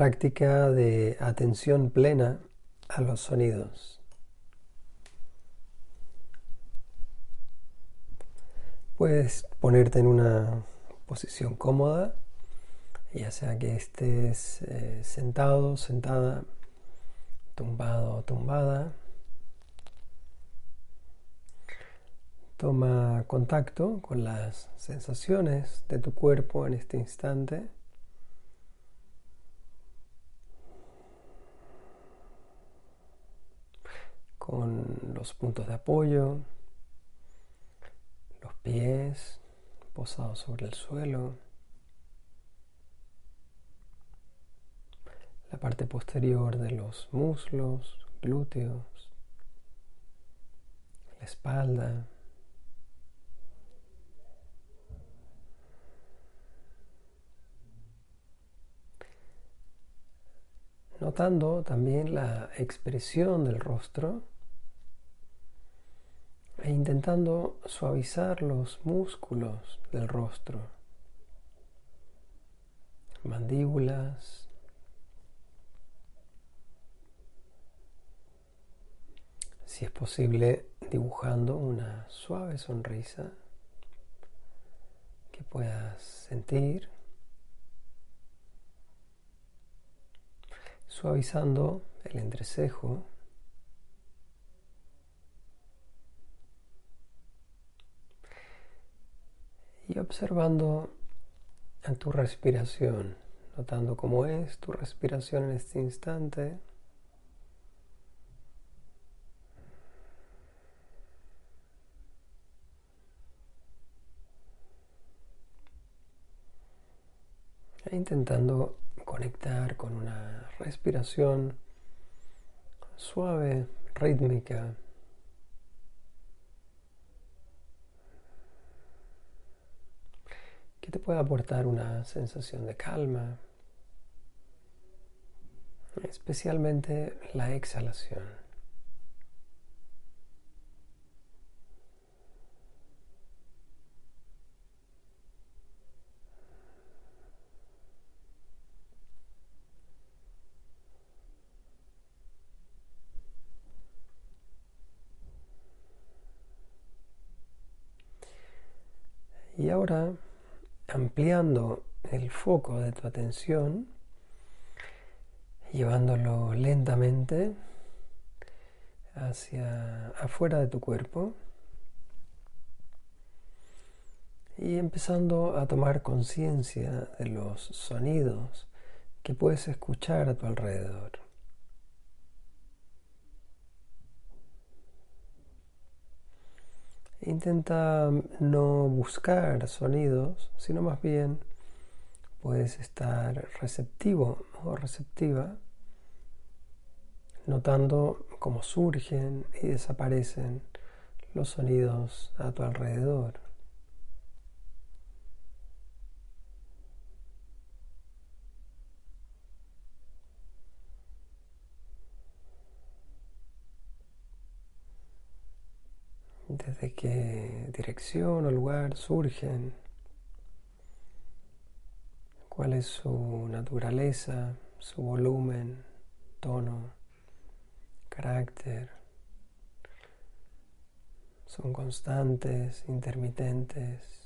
práctica de atención plena a los sonidos. Puedes ponerte en una posición cómoda, ya sea que estés eh, sentado, sentada, tumbado o tumbada. Toma contacto con las sensaciones de tu cuerpo en este instante. Con los puntos de apoyo, los pies posados sobre el suelo, la parte posterior de los muslos, glúteos, la espalda. Notando también la expresión del rostro e intentando suavizar los músculos del rostro, mandíbulas, si es posible dibujando una suave sonrisa que puedas sentir, suavizando el entrecejo y observando en tu respiración, notando cómo es tu respiración en este instante. E intentando conectar con una respiración suave, rítmica. Que te puede aportar una sensación de calma, especialmente la exhalación. Y ahora ampliando el foco de tu atención, llevándolo lentamente hacia afuera de tu cuerpo y empezando a tomar conciencia de los sonidos que puedes escuchar a tu alrededor. Intenta no buscar sonidos, sino más bien puedes estar receptivo o receptiva, notando cómo surgen y desaparecen los sonidos a tu alrededor. Desde qué dirección o lugar surgen, cuál es su naturaleza, su volumen, tono, carácter. Son constantes, intermitentes.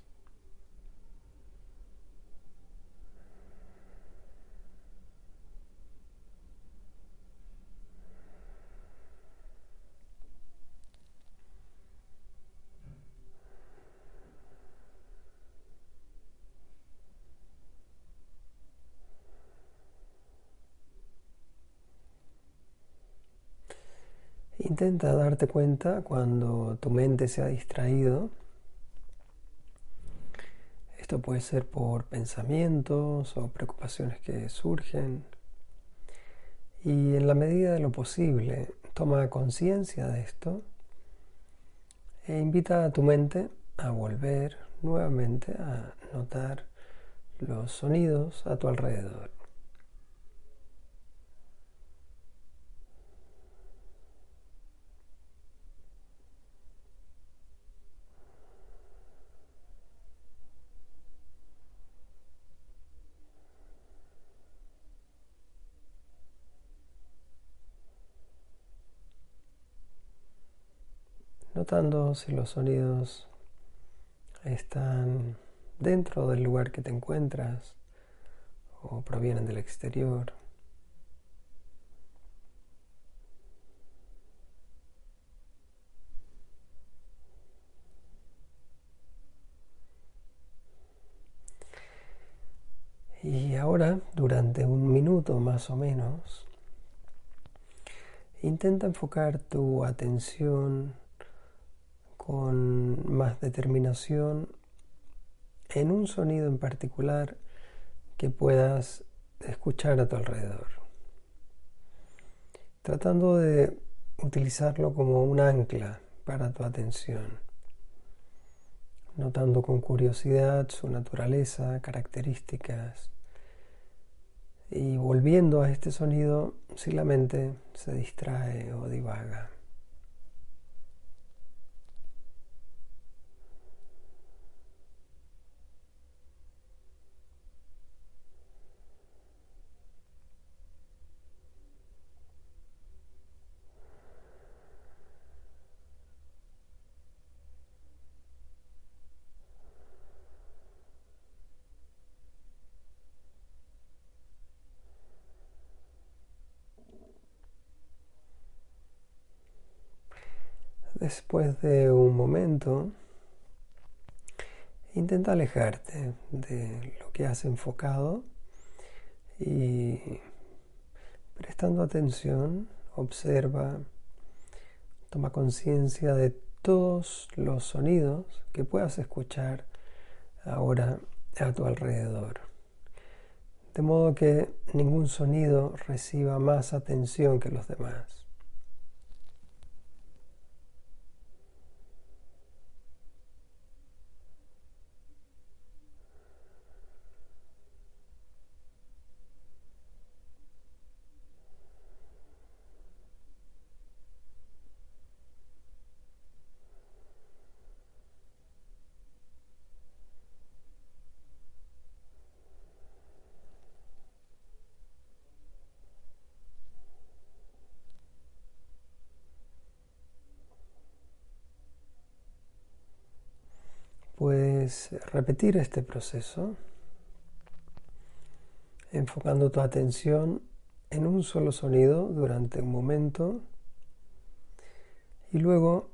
Intenta darte cuenta cuando tu mente se ha distraído. Esto puede ser por pensamientos o preocupaciones que surgen. Y en la medida de lo posible, toma conciencia de esto e invita a tu mente a volver nuevamente a notar los sonidos a tu alrededor. Si los sonidos están dentro del lugar que te encuentras o provienen del exterior. Y ahora, durante un minuto más o menos, intenta enfocar tu atención con más determinación en un sonido en particular que puedas escuchar a tu alrededor, tratando de utilizarlo como un ancla para tu atención, notando con curiosidad su naturaleza, características, y volviendo a este sonido si la mente se distrae o divaga. Después de un momento, intenta alejarte de lo que has enfocado y prestando atención, observa, toma conciencia de todos los sonidos que puedas escuchar ahora a tu alrededor. De modo que ningún sonido reciba más atención que los demás. Puedes repetir este proceso enfocando tu atención en un solo sonido durante un momento y luego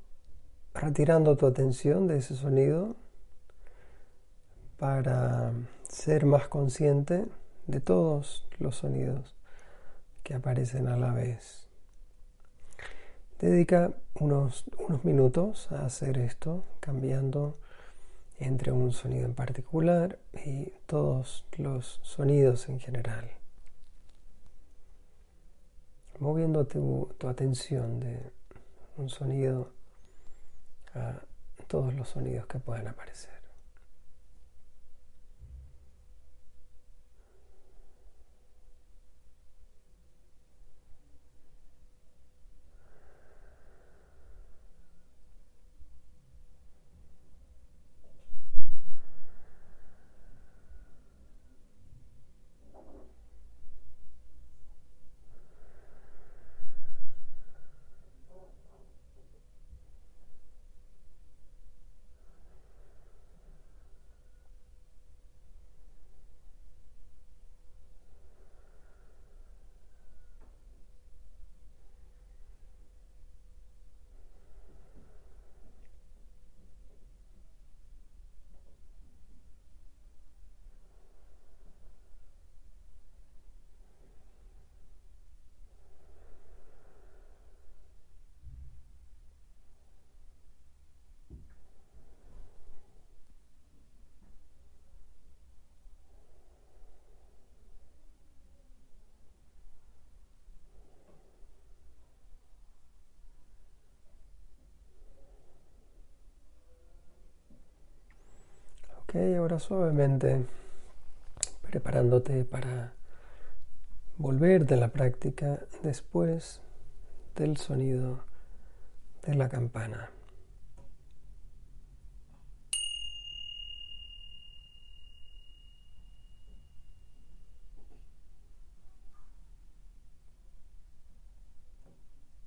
retirando tu atención de ese sonido para ser más consciente de todos los sonidos que aparecen a la vez. Dedica unos, unos minutos a hacer esto, cambiando entre un sonido en particular y todos los sonidos en general. Moviendo tu, atención de un sonido a todos los sonidos que puedan aparecer. Ok, ahora suavemente preparándote para volver de la práctica después del sonido de la campana.